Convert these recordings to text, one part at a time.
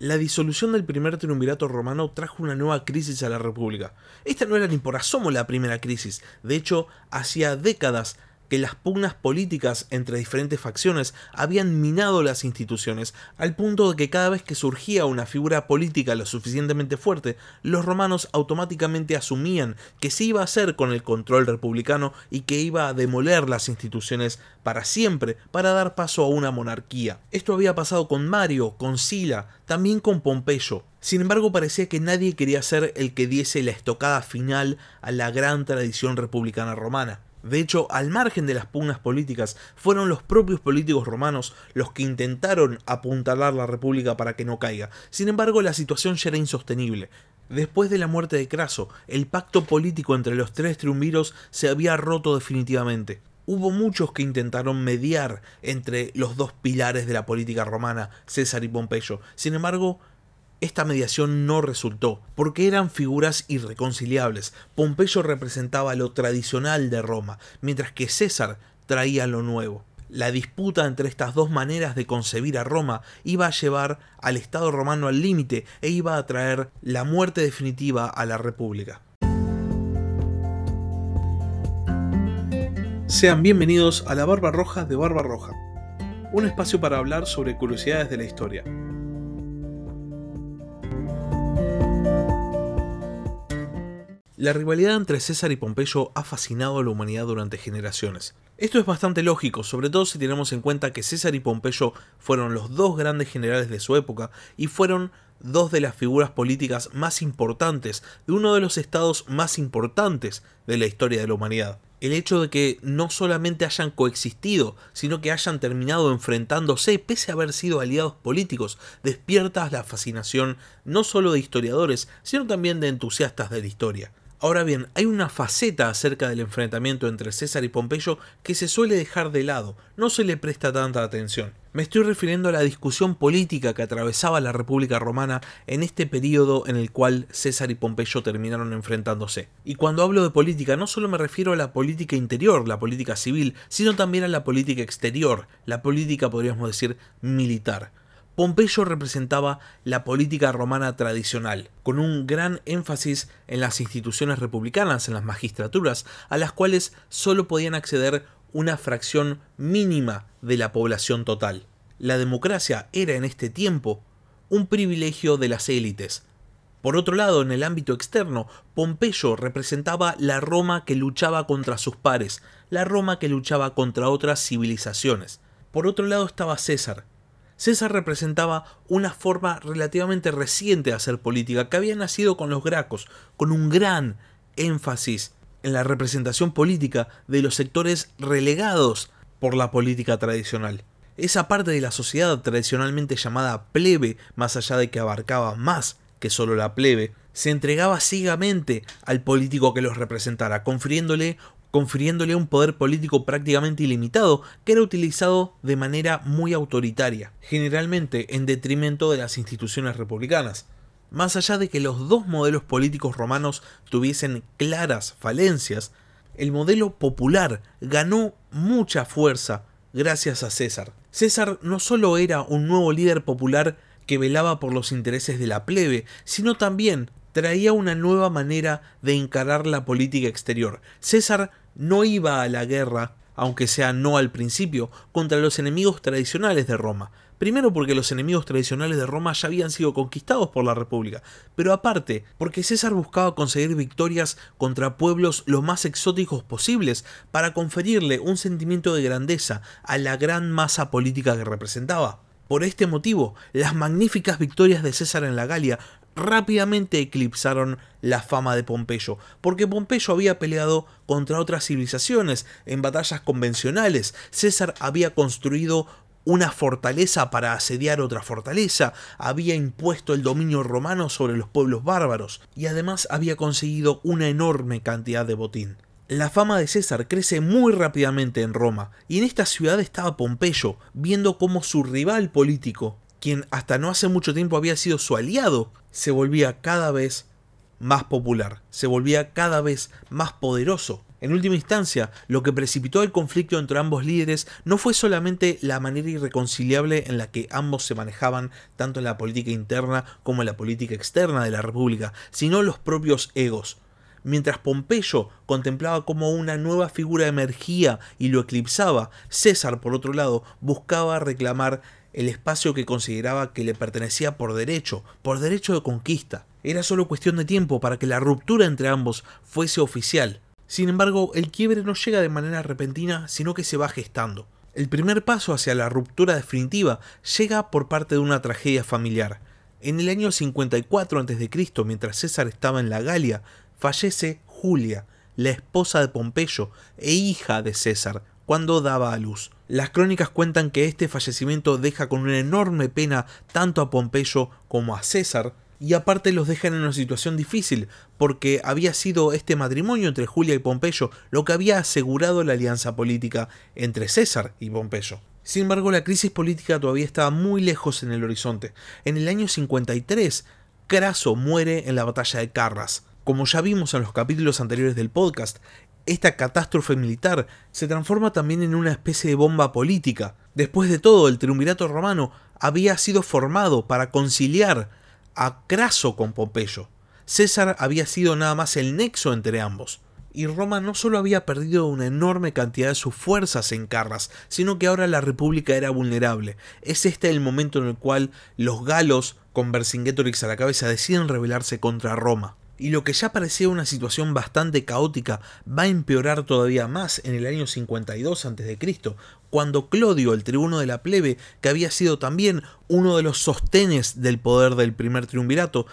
La disolución del primer triunvirato romano trajo una nueva crisis a la República. Esta no era ni por asomo la primera crisis, de hecho, hacía décadas que las pugnas políticas entre diferentes facciones habían minado las instituciones, al punto de que cada vez que surgía una figura política lo suficientemente fuerte, los romanos automáticamente asumían que se iba a hacer con el control republicano y que iba a demoler las instituciones para siempre para dar paso a una monarquía. Esto había pasado con Mario, con Sila, también con Pompeyo. Sin embargo, parecía que nadie quería ser el que diese la estocada final a la gran tradición republicana romana. De hecho, al margen de las pugnas políticas, fueron los propios políticos romanos los que intentaron apuntalar la república para que no caiga. Sin embargo, la situación ya era insostenible. Después de la muerte de Craso, el pacto político entre los tres triunviros se había roto definitivamente. Hubo muchos que intentaron mediar entre los dos pilares de la política romana, César y Pompeyo. Sin embargo, esta mediación no resultó, porque eran figuras irreconciliables. Pompeyo representaba lo tradicional de Roma, mientras que César traía lo nuevo. La disputa entre estas dos maneras de concebir a Roma iba a llevar al Estado romano al límite e iba a traer la muerte definitiva a la República. Sean bienvenidos a la Barba Roja de Barba Roja, un espacio para hablar sobre curiosidades de la historia. La rivalidad entre César y Pompeyo ha fascinado a la humanidad durante generaciones. Esto es bastante lógico, sobre todo si tenemos en cuenta que César y Pompeyo fueron los dos grandes generales de su época y fueron dos de las figuras políticas más importantes de uno de los estados más importantes de la historia de la humanidad. El hecho de que no solamente hayan coexistido, sino que hayan terminado enfrentándose pese a haber sido aliados políticos, despierta la fascinación no solo de historiadores, sino también de entusiastas de la historia. Ahora bien, hay una faceta acerca del enfrentamiento entre César y Pompeyo que se suele dejar de lado, no se le presta tanta atención. Me estoy refiriendo a la discusión política que atravesaba la República Romana en este periodo en el cual César y Pompeyo terminaron enfrentándose. Y cuando hablo de política no solo me refiero a la política interior, la política civil, sino también a la política exterior, la política podríamos decir militar. Pompeyo representaba la política romana tradicional, con un gran énfasis en las instituciones republicanas, en las magistraturas, a las cuales solo podían acceder una fracción mínima de la población total. La democracia era en este tiempo un privilegio de las élites. Por otro lado, en el ámbito externo, Pompeyo representaba la Roma que luchaba contra sus pares, la Roma que luchaba contra otras civilizaciones. Por otro lado estaba César, César representaba una forma relativamente reciente de hacer política que había nacido con los gracos, con un gran énfasis en la representación política de los sectores relegados por la política tradicional. Esa parte de la sociedad tradicionalmente llamada plebe, más allá de que abarcaba más que solo la plebe, se entregaba ciegamente al político que los representara, confiriéndole confiriéndole un poder político prácticamente ilimitado que era utilizado de manera muy autoritaria, generalmente en detrimento de las instituciones republicanas. Más allá de que los dos modelos políticos romanos tuviesen claras falencias, el modelo popular ganó mucha fuerza gracias a César. César no solo era un nuevo líder popular que velaba por los intereses de la plebe, sino también traía una nueva manera de encarar la política exterior. César no iba a la guerra, aunque sea no al principio, contra los enemigos tradicionales de Roma. Primero porque los enemigos tradicionales de Roma ya habían sido conquistados por la República, pero aparte porque César buscaba conseguir victorias contra pueblos lo más exóticos posibles para conferirle un sentimiento de grandeza a la gran masa política que representaba. Por este motivo, las magníficas victorias de César en la Galia rápidamente eclipsaron la fama de Pompeyo, porque Pompeyo había peleado contra otras civilizaciones en batallas convencionales, César había construido una fortaleza para asediar otra fortaleza, había impuesto el dominio romano sobre los pueblos bárbaros y además había conseguido una enorme cantidad de botín. La fama de César crece muy rápidamente en Roma, y en esta ciudad estaba Pompeyo, viendo cómo su rival político, quien hasta no hace mucho tiempo había sido su aliado, se volvía cada vez más popular, se volvía cada vez más poderoso. En última instancia, lo que precipitó el conflicto entre ambos líderes no fue solamente la manera irreconciliable en la que ambos se manejaban tanto en la política interna como en la política externa de la República, sino los propios egos. Mientras Pompeyo contemplaba cómo una nueva figura emergía y lo eclipsaba, César, por otro lado, buscaba reclamar el espacio que consideraba que le pertenecía por derecho, por derecho de conquista. Era solo cuestión de tiempo para que la ruptura entre ambos fuese oficial. Sin embargo, el quiebre no llega de manera repentina, sino que se va gestando. El primer paso hacia la ruptura definitiva llega por parte de una tragedia familiar. En el año 54 a.C., mientras César estaba en la Galia, fallece Julia, la esposa de Pompeyo e hija de César, cuando daba a luz. Las crónicas cuentan que este fallecimiento deja con una enorme pena tanto a Pompeyo como a César, y aparte los dejan en una situación difícil, porque había sido este matrimonio entre Julia y Pompeyo lo que había asegurado la alianza política entre César y Pompeyo. Sin embargo, la crisis política todavía estaba muy lejos en el horizonte. En el año 53, Craso muere en la batalla de Carras. Como ya vimos en los capítulos anteriores del podcast, esta catástrofe militar se transforma también en una especie de bomba política. Después de todo, el triunvirato romano había sido formado para conciliar a Craso con Pompeyo. César había sido nada más el nexo entre ambos. Y Roma no solo había perdido una enorme cantidad de sus fuerzas en Carras, sino que ahora la República era vulnerable. Es este el momento en el cual los galos, con Vercingetorix a la cabeza, deciden rebelarse contra Roma. Y lo que ya parecía una situación bastante caótica va a empeorar todavía más en el año 52 a.C., cuando Clodio, el tribuno de la plebe, que había sido también uno de los sostenes del poder del primer triunvirato,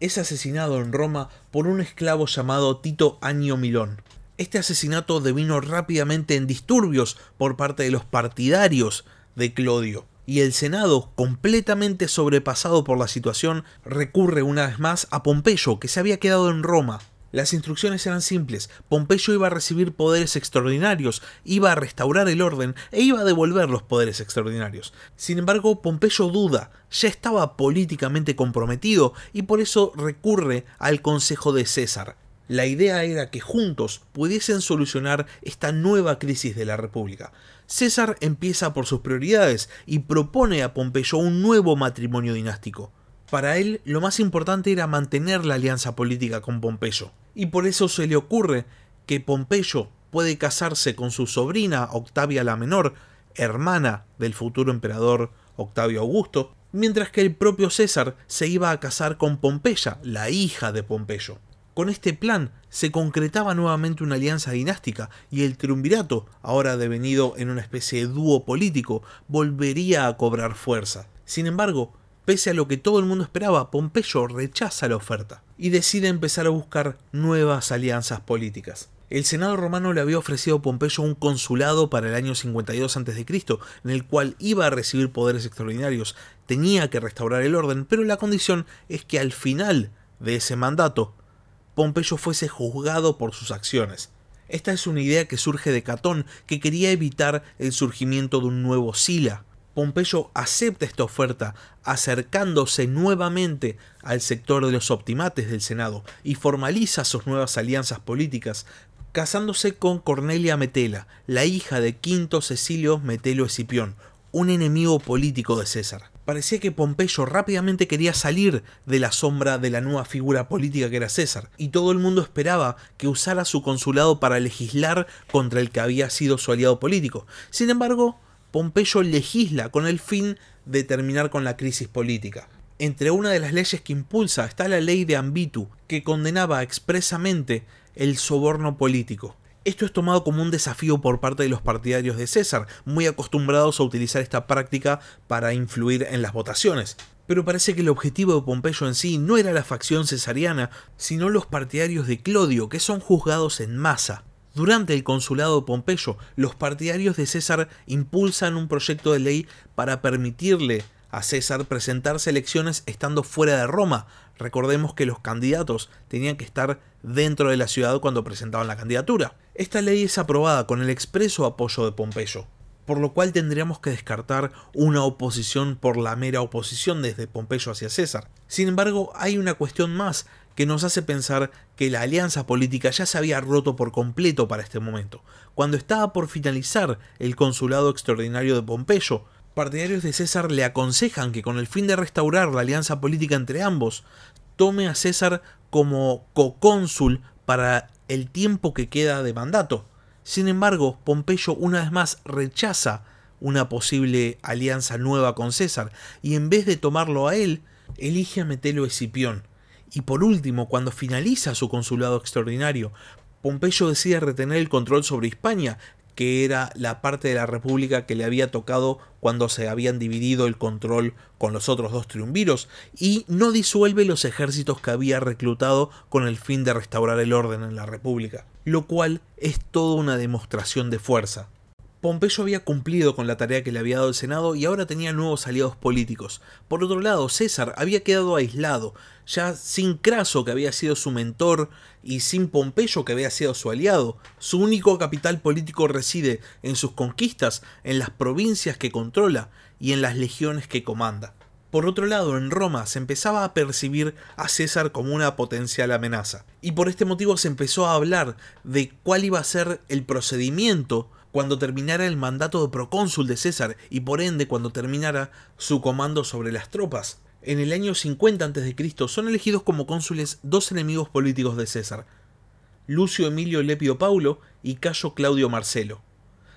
es asesinado en Roma por un esclavo llamado Tito Anio Milón. Este asesinato devino rápidamente en disturbios por parte de los partidarios de Clodio y el Senado, completamente sobrepasado por la situación, recurre una vez más a Pompeyo, que se había quedado en Roma. Las instrucciones eran simples, Pompeyo iba a recibir poderes extraordinarios, iba a restaurar el orden e iba a devolver los poderes extraordinarios. Sin embargo, Pompeyo duda, ya estaba políticamente comprometido y por eso recurre al consejo de César. La idea era que juntos pudiesen solucionar esta nueva crisis de la República. César empieza por sus prioridades y propone a Pompeyo un nuevo matrimonio dinástico. Para él, lo más importante era mantener la alianza política con Pompeyo, y por eso se le ocurre que Pompeyo puede casarse con su sobrina Octavia la Menor, hermana del futuro emperador Octavio Augusto, mientras que el propio César se iba a casar con Pompeya, la hija de Pompeyo. Con este plan se concretaba nuevamente una alianza dinástica y el triunvirato, ahora devenido en una especie de dúo político, volvería a cobrar fuerza. Sin embargo, pese a lo que todo el mundo esperaba, Pompeyo rechaza la oferta y decide empezar a buscar nuevas alianzas políticas. El Senado romano le había ofrecido a Pompeyo un consulado para el año 52 a.C., en el cual iba a recibir poderes extraordinarios, tenía que restaurar el orden, pero la condición es que al final de ese mandato Pompeyo fuese juzgado por sus acciones. Esta es una idea que surge de Catón, que quería evitar el surgimiento de un nuevo Sila. Pompeyo acepta esta oferta, acercándose nuevamente al sector de los optimates del Senado y formaliza sus nuevas alianzas políticas, casándose con Cornelia Metela, la hija de Quinto Cecilio Metelo Escipión, un enemigo político de César parecía que Pompeyo rápidamente quería salir de la sombra de la nueva figura política que era César, y todo el mundo esperaba que usara su consulado para legislar contra el que había sido su aliado político. Sin embargo, Pompeyo legisla con el fin de terminar con la crisis política. Entre una de las leyes que impulsa está la ley de Ambitu, que condenaba expresamente el soborno político. Esto es tomado como un desafío por parte de los partidarios de César, muy acostumbrados a utilizar esta práctica para influir en las votaciones. Pero parece que el objetivo de Pompeyo en sí no era la facción cesariana, sino los partidarios de Clodio, que son juzgados en masa. Durante el consulado de Pompeyo, los partidarios de César impulsan un proyecto de ley para permitirle a César presentarse elecciones estando fuera de Roma. Recordemos que los candidatos tenían que estar dentro de la ciudad cuando presentaban la candidatura. Esta ley es aprobada con el expreso apoyo de Pompeyo. por lo cual tendríamos que descartar una oposición por la mera oposición desde Pompeyo hacia César. Sin embargo, hay una cuestión más que nos hace pensar que la alianza política ya se había roto por completo para este momento. Cuando estaba por finalizar el consulado extraordinario de Pompeyo, partidarios de César le aconsejan que con el fin de restaurar la alianza política entre ambos, tome a César como cocónsul para el tiempo que queda de mandato. Sin embargo, Pompeyo una vez más rechaza una posible alianza nueva con César y en vez de tomarlo a él, elige a Metelo Escipión. Y por último, cuando finaliza su consulado extraordinario, Pompeyo decide retener el control sobre Hispania, que era la parte de la república que le había tocado cuando se habían dividido el control con los otros dos triunviros, y no disuelve los ejércitos que había reclutado con el fin de restaurar el orden en la república, lo cual es toda una demostración de fuerza. Pompeyo había cumplido con la tarea que le había dado el Senado y ahora tenía nuevos aliados políticos. Por otro lado, César había quedado aislado, ya sin Craso, que había sido su mentor, y sin Pompeyo, que había sido su aliado. Su único capital político reside en sus conquistas, en las provincias que controla y en las legiones que comanda. Por otro lado, en Roma se empezaba a percibir a César como una potencial amenaza, y por este motivo se empezó a hablar de cuál iba a ser el procedimiento cuando terminara el mandato de procónsul de César y por ende cuando terminara su comando sobre las tropas. En el año 50 a.C. son elegidos como cónsules dos enemigos políticos de César, Lucio Emilio Lepio Paulo y Cayo Claudio Marcelo.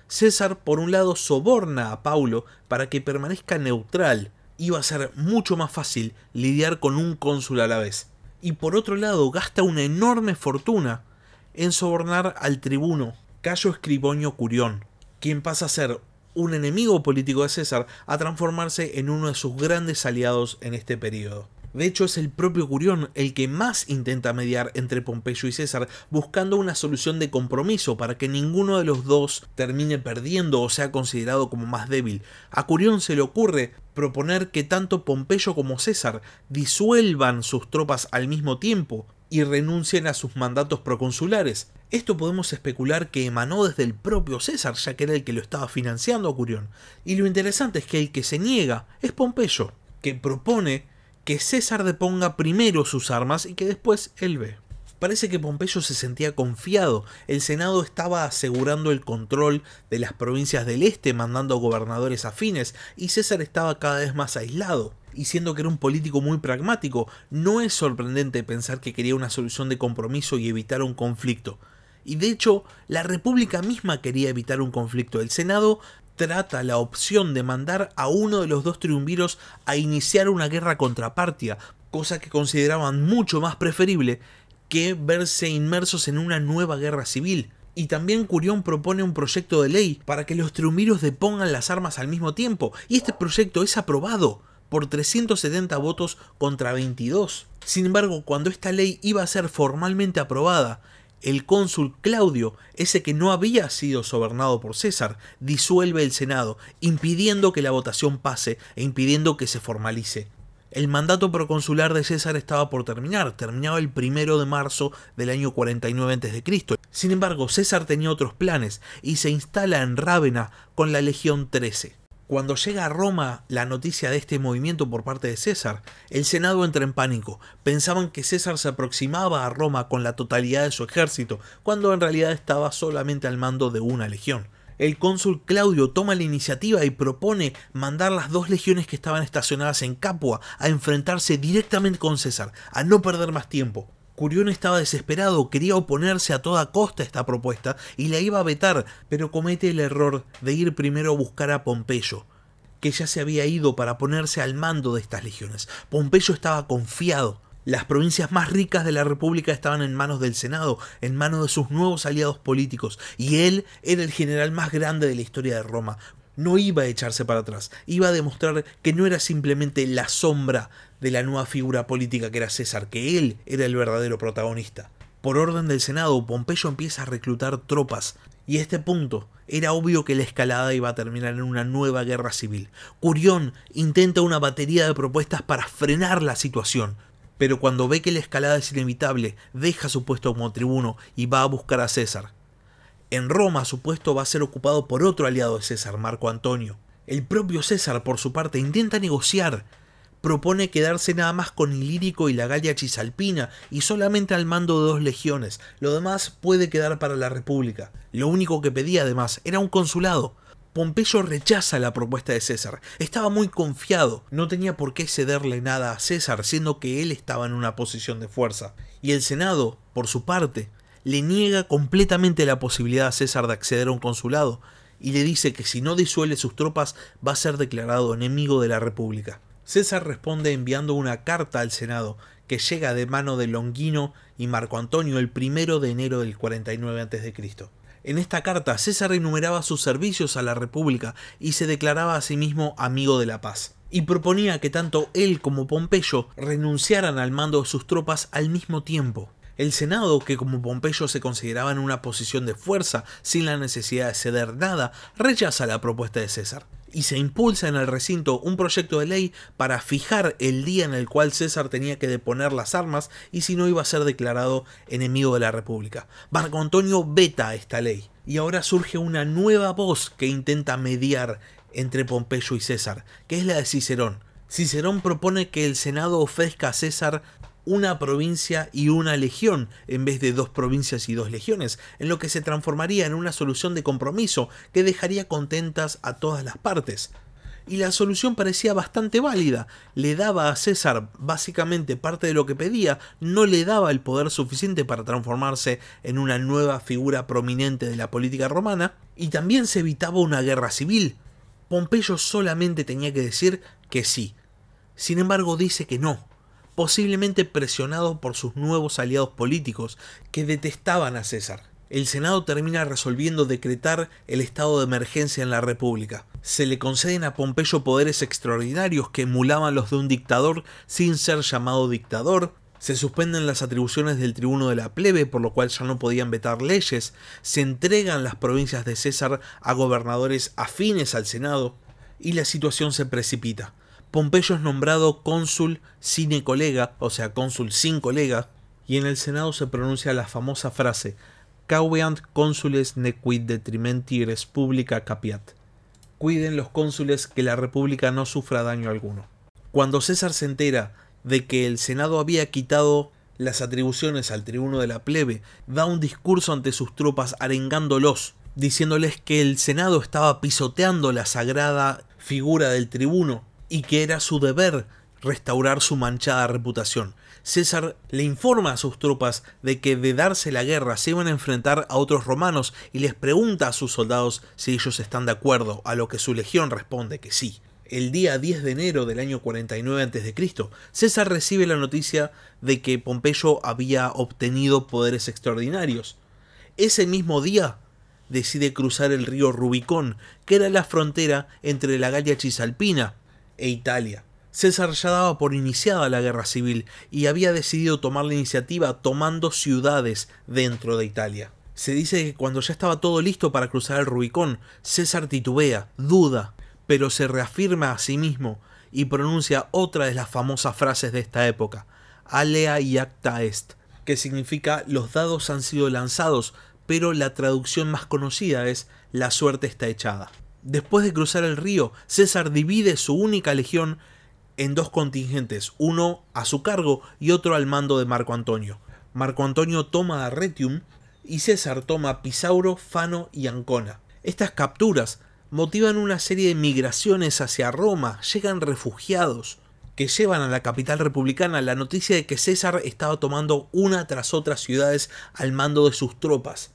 César, por un lado, soborna a Paulo para que permanezca neutral, iba a ser mucho más fácil lidiar con un cónsul a la vez. Y por otro lado, gasta una enorme fortuna en sobornar al tribuno Cayo Escriboño Curión, quien pasa a ser un enemigo político de César a transformarse en uno de sus grandes aliados en este periodo. De hecho, es el propio Curión el que más intenta mediar entre Pompeyo y César, buscando una solución de compromiso para que ninguno de los dos termine perdiendo o sea considerado como más débil. A Curión se le ocurre proponer que tanto Pompeyo como César disuelvan sus tropas al mismo tiempo y renuncien a sus mandatos proconsulares. Esto podemos especular que emanó desde el propio César, ya que era el que lo estaba financiando a Curión. Y lo interesante es que el que se niega es Pompeyo, que propone que César deponga primero sus armas y que después él ve. Parece que Pompeyo se sentía confiado, el Senado estaba asegurando el control de las provincias del este, mandando gobernadores afines, y César estaba cada vez más aislado y siendo que era un político muy pragmático, no es sorprendente pensar que quería una solución de compromiso y evitar un conflicto. Y de hecho, la República misma quería evitar un conflicto. El Senado trata la opción de mandar a uno de los dos triunviros a iniciar una guerra contra Partia, cosa que consideraban mucho más preferible que verse inmersos en una nueva guerra civil. Y también Curión propone un proyecto de ley para que los triunviros depongan las armas al mismo tiempo, y este proyecto es aprobado por 370 votos contra 22. Sin embargo, cuando esta ley iba a ser formalmente aprobada el cónsul Claudio, ese que no había sido sobernado por César, disuelve el Senado, impidiendo que la votación pase e impidiendo que se formalice. El mandato proconsular de César estaba por terminar, terminaba el primero de marzo del año 49 a.C. Sin embargo, César tenía otros planes y se instala en Rávena con la Legión 13. Cuando llega a Roma la noticia de este movimiento por parte de César, el Senado entra en pánico. Pensaban que César se aproximaba a Roma con la totalidad de su ejército, cuando en realidad estaba solamente al mando de una legión. El cónsul Claudio toma la iniciativa y propone mandar las dos legiones que estaban estacionadas en Capua a enfrentarse directamente con César, a no perder más tiempo. Curión estaba desesperado, quería oponerse a toda costa a esta propuesta y la iba a vetar, pero comete el error de ir primero a buscar a Pompeyo, que ya se había ido para ponerse al mando de estas legiones. Pompeyo estaba confiado. Las provincias más ricas de la República estaban en manos del Senado, en manos de sus nuevos aliados políticos, y él era el general más grande de la historia de Roma. No iba a echarse para atrás, iba a demostrar que no era simplemente la sombra de la nueva figura política que era César, que él era el verdadero protagonista. Por orden del Senado, Pompeyo empieza a reclutar tropas, y a este punto era obvio que la escalada iba a terminar en una nueva guerra civil. Curión intenta una batería de propuestas para frenar la situación, pero cuando ve que la escalada es inevitable, deja su puesto como tribuno y va a buscar a César. En Roma su puesto va a ser ocupado por otro aliado de César, Marco Antonio. El propio César, por su parte, intenta negociar. Propone quedarse nada más con Ilírico y la Galia Cisalpina y solamente al mando de dos legiones. Lo demás puede quedar para la República. Lo único que pedía además era un consulado. Pompeyo rechaza la propuesta de César. Estaba muy confiado, no tenía por qué cederle nada a César, siendo que él estaba en una posición de fuerza. Y el Senado, por su parte, le niega completamente la posibilidad a César de acceder a un consulado y le dice que si no disuelve sus tropas va a ser declarado enemigo de la República. César responde enviando una carta al Senado que llega de mano de Longino y Marco Antonio el primero de enero del 49 a.C. En esta carta César enumeraba sus servicios a la República y se declaraba a sí mismo amigo de la paz, y proponía que tanto él como Pompeyo renunciaran al mando de sus tropas al mismo tiempo. El Senado, que como Pompeyo se consideraba en una posición de fuerza sin la necesidad de ceder nada, rechaza la propuesta de César y se impulsa en el recinto un proyecto de ley para fijar el día en el cual César tenía que deponer las armas y si no iba a ser declarado enemigo de la República. Marco Antonio veta esta ley y ahora surge una nueva voz que intenta mediar entre Pompeyo y César, que es la de Cicerón. Cicerón propone que el Senado ofrezca a César una provincia y una legión en vez de dos provincias y dos legiones, en lo que se transformaría en una solución de compromiso que dejaría contentas a todas las partes. Y la solución parecía bastante válida, le daba a César básicamente parte de lo que pedía, no le daba el poder suficiente para transformarse en una nueva figura prominente de la política romana, y también se evitaba una guerra civil. Pompeyo solamente tenía que decir que sí. Sin embargo dice que no, posiblemente presionado por sus nuevos aliados políticos que detestaban a César. El Senado termina resolviendo decretar el estado de emergencia en la República. Se le conceden a Pompeyo poderes extraordinarios que emulaban los de un dictador sin ser llamado dictador, se suspenden las atribuciones del tribuno de la plebe, por lo cual ya no podían vetar leyes, se entregan las provincias de César a gobernadores afines al Senado, y la situación se precipita. Pompeyo es nombrado cónsul sine colega, o sea, cónsul sin colega, y en el Senado se pronuncia la famosa frase Caueant consules nequid detrimenti res publica capiat. Cuiden los cónsules que la república no sufra daño alguno. Cuando César se entera de que el Senado había quitado las atribuciones al tribuno de la plebe, da un discurso ante sus tropas arengándolos, diciéndoles que el Senado estaba pisoteando la sagrada figura del tribuno y que era su deber restaurar su manchada reputación. César le informa a sus tropas de que de darse la guerra se iban a enfrentar a otros romanos y les pregunta a sus soldados si ellos están de acuerdo, a lo que su legión responde que sí. El día 10 de enero del año 49 a.C., César recibe la noticia de que Pompeyo había obtenido poderes extraordinarios. Ese mismo día decide cruzar el río Rubicón, que era la frontera entre la Galia Cisalpina e Italia. César ya daba por iniciada la guerra civil y había decidido tomar la iniciativa tomando ciudades dentro de Italia. Se dice que cuando ya estaba todo listo para cruzar el Rubicón, César titubea, duda, pero se reafirma a sí mismo y pronuncia otra de las famosas frases de esta época, alea y acta est, que significa los dados han sido lanzados, pero la traducción más conocida es la suerte está echada. Después de cruzar el río, César divide su única legión en dos contingentes, uno a su cargo y otro al mando de Marco Antonio. Marco Antonio toma a Retium y César toma Pisauro, Fano y Ancona. Estas capturas motivan una serie de migraciones hacia Roma, llegan refugiados que llevan a la capital republicana la noticia de que César estaba tomando una tras otra ciudades al mando de sus tropas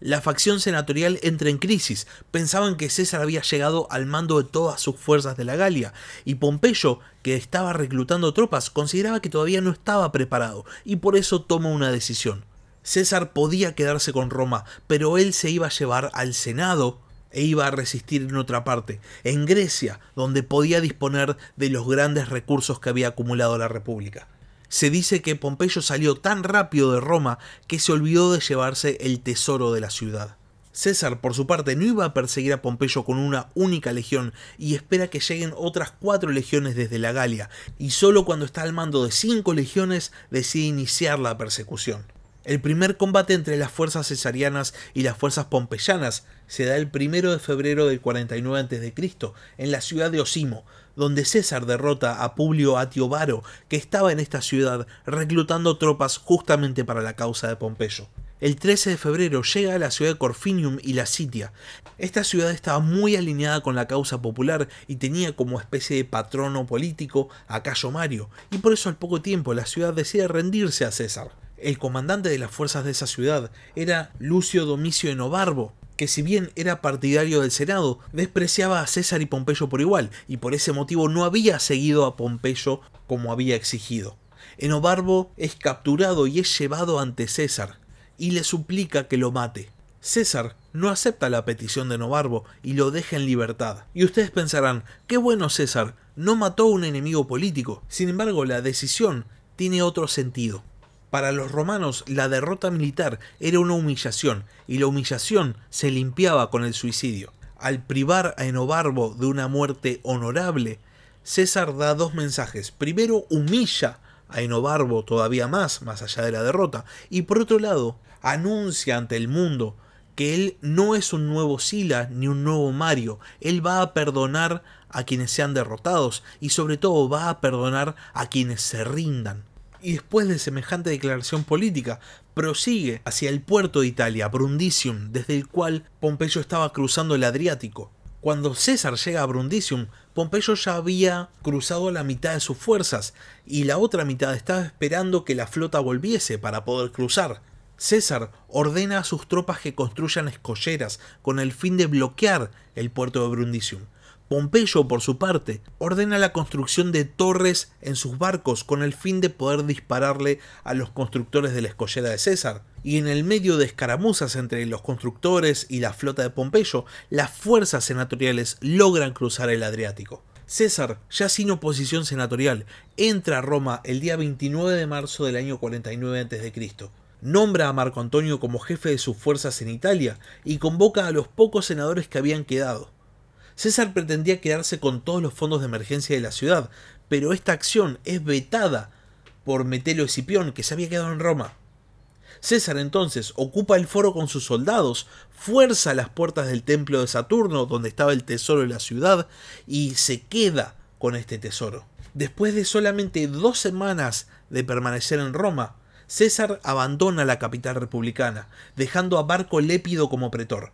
la facción senatorial entra en crisis. Pensaban que César había llegado al mando de todas sus fuerzas de la Galia, y Pompeyo, que estaba reclutando tropas, consideraba que todavía no estaba preparado, y por eso toma una decisión. César podía quedarse con Roma, pero él se iba a llevar al Senado e iba a resistir en otra parte, en Grecia, donde podía disponer de los grandes recursos que había acumulado la República. Se dice que Pompeyo salió tan rápido de Roma que se olvidó de llevarse el tesoro de la ciudad. César, por su parte, no iba a perseguir a Pompeyo con una única legión y espera que lleguen otras cuatro legiones desde la Galia, y solo cuando está al mando de cinco legiones decide iniciar la persecución. El primer combate entre las fuerzas cesarianas y las fuerzas pompeyanas se da el 1 de febrero del 49 a.C. en la ciudad de Osimo, donde César derrota a Publio Atio Varo, que estaba en esta ciudad reclutando tropas justamente para la causa de Pompeyo. El 13 de febrero llega a la ciudad de Corfinium y la sitia. Esta ciudad estaba muy alineada con la causa popular y tenía como especie de patrono político a Cayo Mario, y por eso al poco tiempo la ciudad decide rendirse a César. El comandante de las fuerzas de esa ciudad era Lucio Domicio Enobarbo, que si bien era partidario del Senado, despreciaba a César y Pompeyo por igual, y por ese motivo no había seguido a Pompeyo como había exigido. Enobarbo es capturado y es llevado ante César, y le suplica que lo mate. César no acepta la petición de Nobarbo y lo deja en libertad. Y ustedes pensarán, qué bueno César, no mató a un enemigo político. Sin embargo, la decisión tiene otro sentido. Para los romanos, la derrota militar era una humillación, y la humillación se limpiaba con el suicidio. Al privar a Enobarbo de una muerte honorable, César da dos mensajes. Primero, humilla a Enobarbo todavía más, más allá de la derrota, y por otro lado, anuncia ante el mundo que él no es un nuevo Sila ni un nuevo Mario, él va a perdonar a quienes sean derrotados y sobre todo va a perdonar a quienes se rindan. Y después de semejante declaración política, prosigue hacia el puerto de Italia, Brundisium, desde el cual Pompeyo estaba cruzando el Adriático. Cuando César llega a Brundisium, Pompeyo ya había cruzado la mitad de sus fuerzas y la otra mitad estaba esperando que la flota volviese para poder cruzar. César ordena a sus tropas que construyan escolleras con el fin de bloquear el puerto de Brundisium. Pompeyo, por su parte, ordena la construcción de torres en sus barcos con el fin de poder dispararle a los constructores de la escollera de César. Y en el medio de escaramuzas entre los constructores y la flota de Pompeyo, las fuerzas senatoriales logran cruzar el Adriático. César, ya sin oposición senatorial, entra a Roma el día 29 de marzo del año 49 a.C nombra a Marco Antonio como jefe de sus fuerzas en Italia y convoca a los pocos senadores que habían quedado. César pretendía quedarse con todos los fondos de emergencia de la ciudad, pero esta acción es vetada por Metelo Escipión, que se había quedado en Roma. César entonces ocupa el foro con sus soldados, fuerza las puertas del templo de Saturno, donde estaba el tesoro de la ciudad, y se queda con este tesoro. Después de solamente dos semanas de permanecer en Roma, César abandona la capital republicana, dejando a Barco Lépido como pretor.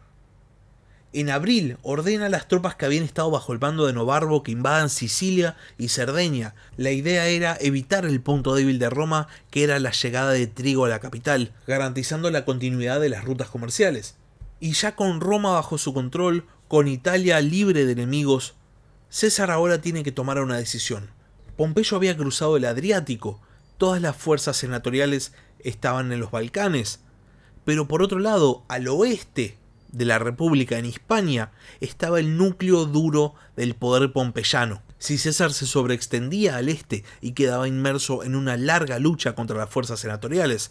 En abril ordena a las tropas que habían estado bajo el mando de Nobarbo que invadan Sicilia y Cerdeña. La idea era evitar el punto débil de Roma, que era la llegada de trigo a la capital, garantizando la continuidad de las rutas comerciales. Y ya con Roma bajo su control, con Italia libre de enemigos, César ahora tiene que tomar una decisión. Pompeyo había cruzado el Adriático, todas las fuerzas senatoriales estaban en los Balcanes, pero por otro lado, al oeste de la República, en Hispania, estaba el núcleo duro del poder pompeyano. Si César se sobreextendía al este y quedaba inmerso en una larga lucha contra las fuerzas senatoriales,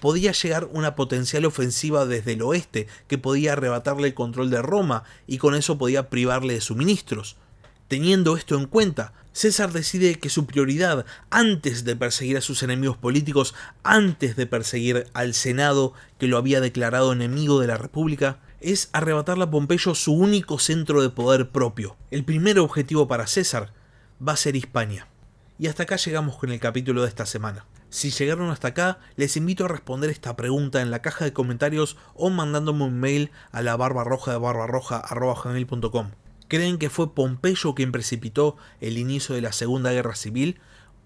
podía llegar una potencial ofensiva desde el oeste que podía arrebatarle el control de Roma y con eso podía privarle de suministros. Teniendo esto en cuenta, César decide que su prioridad, antes de perseguir a sus enemigos políticos, antes de perseguir al Senado que lo había declarado enemigo de la República, es arrebatarle a Pompeyo su único centro de poder propio. El primer objetivo para César va a ser Hispania. Y hasta acá llegamos con el capítulo de esta semana. Si llegaron hasta acá, les invito a responder esta pregunta en la caja de comentarios o mandándome un mail a la barbarroja de barbarroja.com. ¿Creen que fue Pompeyo quien precipitó el inicio de la Segunda Guerra Civil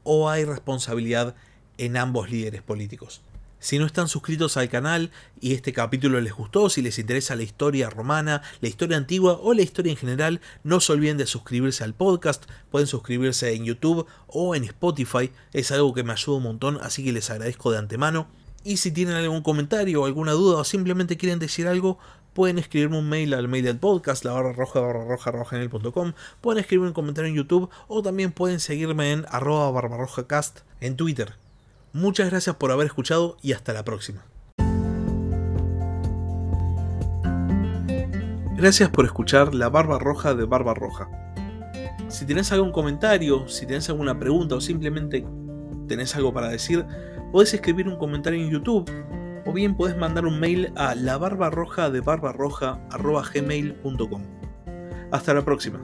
o hay responsabilidad en ambos líderes políticos? Si no están suscritos al canal y este capítulo les gustó, si les interesa la historia romana, la historia antigua o la historia en general, no se olviden de suscribirse al podcast, pueden suscribirse en YouTube o en Spotify, es algo que me ayuda un montón, así que les agradezco de antemano. Y si tienen algún comentario alguna duda o simplemente quieren decir algo, pueden escribirme un mail al mail podcast, la roja roja roja en pueden escribirme un comentario en YouTube o también pueden seguirme en arroba barbarrojacast en Twitter. Muchas gracias por haber escuchado y hasta la próxima. Gracias por escuchar La Barba Roja de Barba Roja. Si tenés algún comentario, si tenés alguna pregunta o simplemente tenés algo para decir, podés escribir un comentario en YouTube o bien podés mandar un mail a labarbarroja de barbarroja.gmail.com. Hasta la próxima.